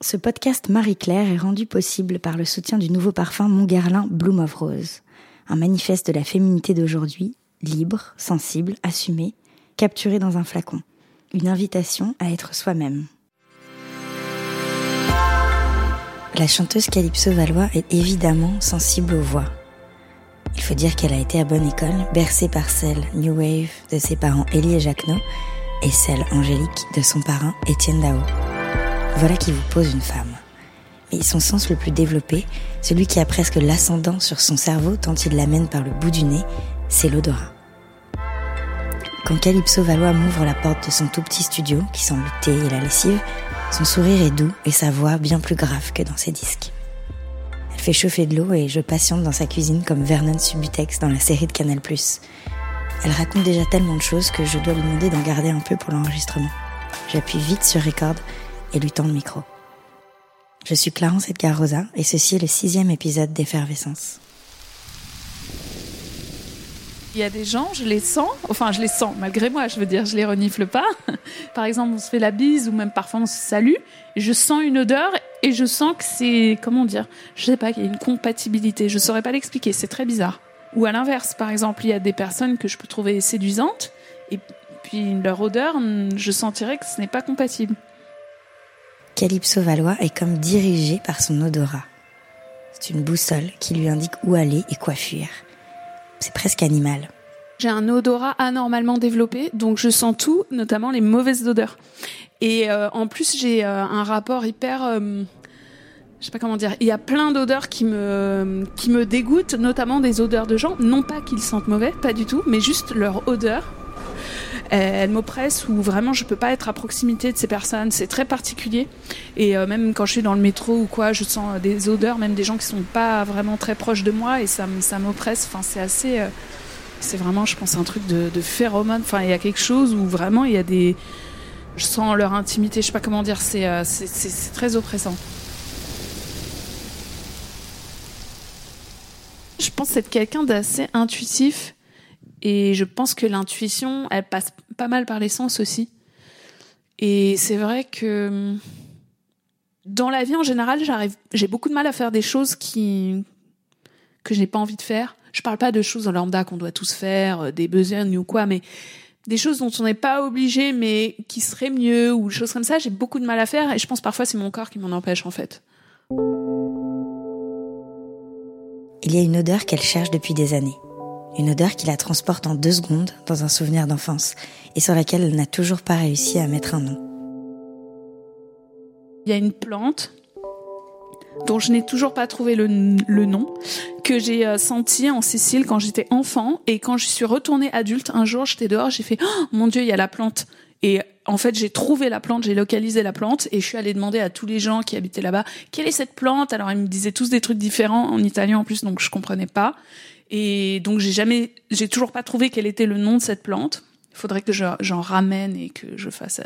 Ce podcast Marie-Claire est rendu possible par le soutien du nouveau parfum Montguerlin Bloom of Rose, un manifeste de la féminité d'aujourd'hui, libre, sensible, assumée, capturé dans un flacon. Une invitation à être soi-même. La chanteuse Calypso Valois est évidemment sensible aux voix. Il faut dire qu'elle a été à bonne école, bercée par celle New Wave de ses parents Elie et Jacquenot et celle angélique de son parrain Étienne Dao. Voilà qui vous pose une femme. Mais son sens le plus développé, celui qui a presque l'ascendant sur son cerveau tant il l'amène par le bout du nez, c'est l'odorat. Quand Calypso Valois m'ouvre la porte de son tout petit studio, qui sent le thé et la lessive, son sourire est doux et sa voix bien plus grave que dans ses disques. Elle fait chauffer de l'eau et je patiente dans sa cuisine comme Vernon Subutex dans la série de Canal+. Elle raconte déjà tellement de choses que je dois lui demander d'en garder un peu pour l'enregistrement. J'appuie vite sur record et lui tend le micro. Je suis Clarence Edgar Rosa et ceci est le sixième épisode d'Effervescence. Il y a des gens, je les sens, enfin je les sens malgré moi, je veux dire, je les renifle pas. Par exemple, on se fait la bise ou même parfois on se salue, je sens une odeur et je sens que c'est, comment dire, je sais pas, qu'il y a une compatibilité, je saurais pas l'expliquer, c'est très bizarre. Ou à l'inverse, par exemple, il y a des personnes que je peux trouver séduisantes et puis leur odeur, je sentirais que ce n'est pas compatible. Calypso Valois est comme dirigé par son odorat. C'est une boussole qui lui indique où aller et quoi fuir. C'est presque animal. J'ai un odorat anormalement développé, donc je sens tout, notamment les mauvaises odeurs. Et euh, en plus, j'ai euh, un rapport hyper, euh, je sais pas comment dire. Il y a plein d'odeurs qui me qui me dégoûtent, notamment des odeurs de gens. Non pas qu'ils sentent mauvais, pas du tout, mais juste leur odeur elle m'oppresse ou vraiment je peux pas être à proximité de ces personnes. C'est très particulier. Et euh, même quand je suis dans le métro ou quoi, je sens des odeurs, même des gens qui sont pas vraiment très proches de moi et ça, ça m'oppresse. Enfin, c'est assez. Euh, c'est vraiment, je pense, un truc de, de phéromone. Enfin, il y a quelque chose où vraiment il y a des. Je sens leur intimité, je sais pas comment dire, c'est euh, très oppressant. Je pense être quelqu'un d'assez intuitif et je pense que l'intuition, elle passe pas mal par les sens aussi. Et c'est vrai que dans la vie en général, j'arrive, j'ai beaucoup de mal à faire des choses qui que je n'ai pas envie de faire. Je parle pas de choses en lambda qu'on doit tous faire, euh, des besognes ou quoi, mais des choses dont on n'est pas obligé, mais qui seraient mieux ou des choses comme ça. J'ai beaucoup de mal à faire et je pense parfois c'est mon corps qui m'en empêche en fait. Il y a une odeur qu'elle cherche depuis des années une odeur qui la transporte en deux secondes dans un souvenir d'enfance et sur laquelle elle n'a toujours pas réussi à mettre un nom. Il y a une plante dont je n'ai toujours pas trouvé le, nom, que j'ai euh, senti en Sicile quand j'étais enfant et quand je suis retournée adulte, un jour j'étais dehors, j'ai fait oh, mon dieu, il y a la plante. Et en fait, j'ai trouvé la plante, j'ai localisé la plante et je suis allée demander à tous les gens qui habitaient là-bas quelle est cette plante? Alors ils me disaient tous des trucs différents en italien en plus, donc je comprenais pas. Et donc j'ai jamais, j'ai toujours pas trouvé quel était le nom de cette plante. Il faudrait que j'en ramène et que je fasse euh,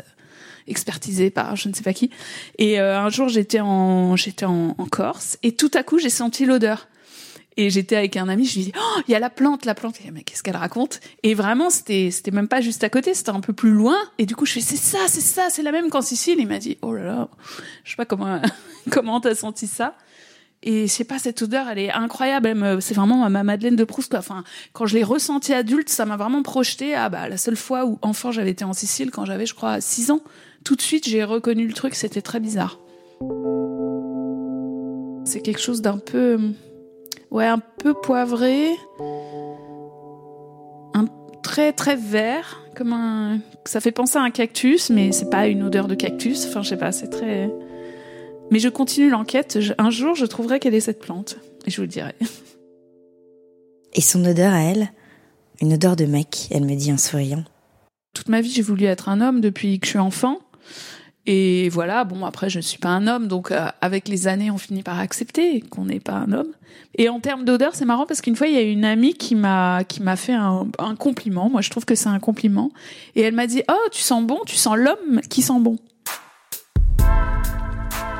expertiser par je ne sais pas qui. Et euh, un jour j'étais en j'étais en, en, Corse et tout à coup j'ai senti l'odeur. Et j'étais avec un ami, je lui dis oh il y a la plante, la plante. Mais qu'est-ce qu'elle raconte? Et vraiment c'était c'était même pas juste à côté, c'était un peu plus loin. Et du coup je fais c'est ça, c'est ça, c'est la même qu'en Sicile. Il m'a dit oh là là, je sais pas comment comment t'as senti ça. Et je sais pas, cette odeur, elle est incroyable. c'est vraiment ma Madeleine de Proust. Quoi. Enfin, quand je l'ai ressentie adulte, ça m'a vraiment projeté à bah, la seule fois où enfant j'avais été en Sicile, quand j'avais, je crois, 6 ans. Tout de suite, j'ai reconnu le truc. C'était très bizarre. C'est quelque chose d'un peu, ouais, un peu poivré, un très très vert, comme un. Ça fait penser à un cactus, mais c'est pas une odeur de cactus. Enfin, je sais pas, c'est très. Mais je continue l'enquête. Un jour, je trouverai quelle est cette plante. Et je vous le dirai. Et son odeur à elle? Une odeur de mec, elle me dit en souriant. Toute ma vie, j'ai voulu être un homme depuis que je suis enfant. Et voilà, bon, après, je ne suis pas un homme, donc euh, avec les années, on finit par accepter qu'on n'est pas un homme. Et en termes d'odeur, c'est marrant parce qu'une fois, il y a une amie qui m'a qui m'a fait un, un compliment. Moi, je trouve que c'est un compliment. Et elle m'a dit, oh, tu sens bon, tu sens l'homme qui sent bon.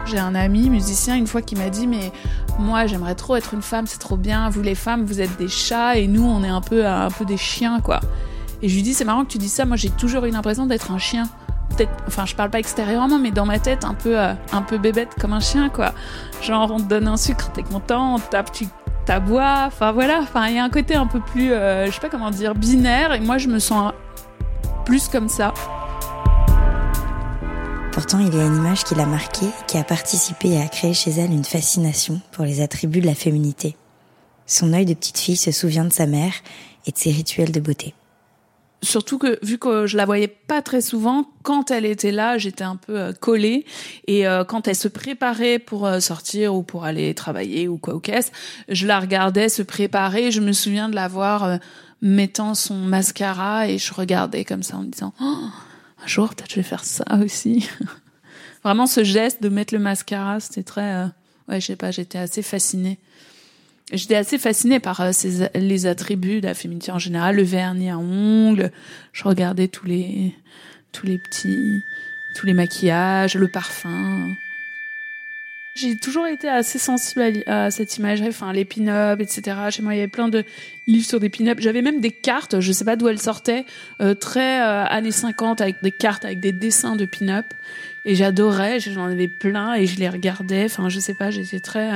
J'ai un ami musicien une fois qui m'a dit mais moi j'aimerais trop être une femme, c'est trop bien. Vous les femmes, vous êtes des chats et nous on est un peu un peu des chiens quoi. Et je lui dis c'est marrant que tu dis ça. Moi j'ai toujours eu l'impression d'être un chien enfin, je parle pas extérieurement, mais dans ma tête, un peu, euh, un peu bébête comme un chien, quoi. Genre, on te donne un sucre, t'es content, on t'aboies. Enfin, voilà. Enfin, il y a un côté un peu plus, euh, je sais pas comment dire, binaire. Et moi, je me sens plus comme ça. Pourtant, il y a une image qui l'a marquée, qui a participé à créer chez elle une fascination pour les attributs de la féminité. Son œil de petite fille se souvient de sa mère et de ses rituels de beauté. Surtout que vu que je la voyais pas très souvent, quand elle était là, j'étais un peu euh, collée et euh, quand elle se préparait pour euh, sortir ou pour aller travailler ou quoi au caisse, je la regardais se préparer. Je me souviens de la voir mettant son mascara et je regardais comme ça en me disant oh, un jour peut-être je vais faire ça aussi. Vraiment ce geste de mettre le mascara, c'était très ouais je sais pas, j'étais assez fascinée. J'étais assez fascinée par euh, ces, les attributs de la féminité en général, le vernis à ongles. Je regardais tous les, tous les petits, tous les maquillages, le parfum. J'ai toujours été assez sensible à, cette imagerie, enfin les pin-up, etc. Chez moi, il y avait plein de livres sur des pin-up. J'avais même des cartes, je sais pas d'où elles sortaient, euh, très euh, années 50, avec des cartes avec des dessins de pin-up. Et j'adorais, j'en avais plein et je les regardais. Enfin, je sais pas, j'étais très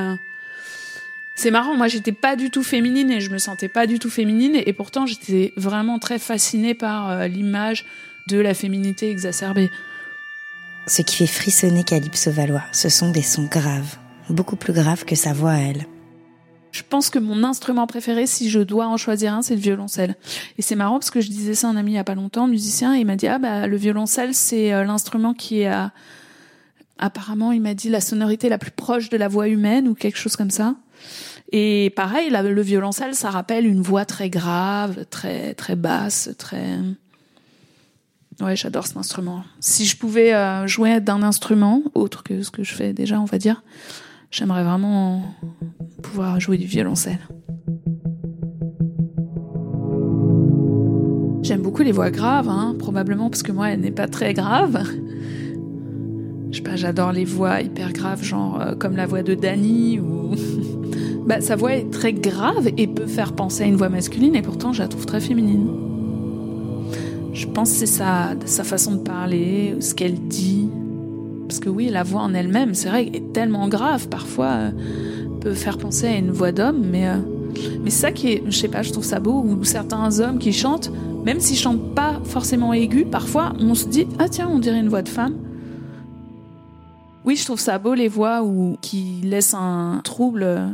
c'est marrant, moi j'étais pas du tout féminine et je me sentais pas du tout féminine et pourtant j'étais vraiment très fascinée par euh, l'image de la féminité exacerbée. Ce qui fait frissonner Calypso Valois, ce sont des sons graves, beaucoup plus graves que sa voix à elle. Je pense que mon instrument préféré, si je dois en choisir un, c'est le violoncelle. Et c'est marrant parce que je disais ça à un ami il y a pas longtemps, musicien, et il m'a dit ah bah le violoncelle c'est euh, l'instrument qui à... apparemment il m'a dit la sonorité la plus proche de la voix humaine ou quelque chose comme ça. Et pareil, le violoncelle, ça rappelle une voix très grave, très très basse, très. Ouais, j'adore cet instrument. Si je pouvais euh, jouer d'un instrument autre que ce que je fais déjà, on va dire, j'aimerais vraiment pouvoir jouer du violoncelle. J'aime beaucoup les voix graves, hein, probablement parce que moi, elle n'est pas très grave. Je sais pas, j'adore les voix hyper graves, genre euh, comme la voix de Dani ou bah, sa voix est très grave et peut faire penser à une voix masculine et pourtant je la trouve très féminine. Je pense que c'est sa, sa façon de parler, ce qu'elle dit. Parce que oui, la voix en elle-même, c'est vrai, est tellement grave, parfois euh, peut faire penser à une voix d'homme, mais, euh, mais ça qui est, je sais pas, je trouve ça beau, ou certains hommes qui chantent, même s'ils chantent pas forcément aigus, parfois on se dit, ah tiens, on dirait une voix de femme. Oui, je trouve ça beau les voix où, qui laissent un trouble euh,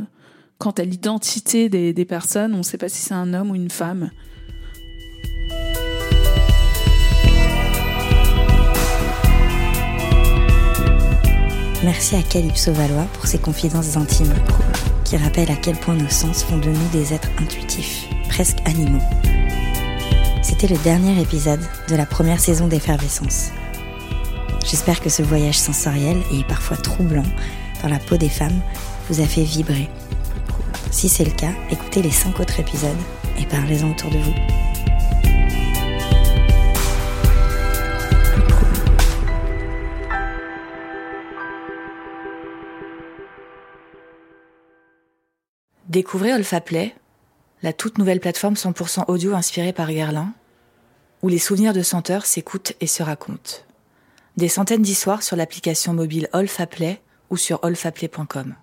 quant à l'identité des, personnes. On ne sait pas si c'est un homme ou une femme. Merci à Calypso Valois pour ses confidences intimes, qui rappellent à quel point nos sens font de nous des êtres intuitifs, presque animaux. C'était le dernier épisode de la première saison d'Effervescence. J'espère que ce voyage sensoriel et parfois troublant dans la peau des femmes vous a fait vibrer si c'est le cas, écoutez les 5 autres épisodes et parlez-en autour de vous. Découvrez Olfaplay, la toute nouvelle plateforme 100% audio inspirée par Guerlain, où les souvenirs de senteurs s'écoutent et se racontent. Des centaines d'histoires sur l'application mobile Olfaplay ou sur olfaplay.com.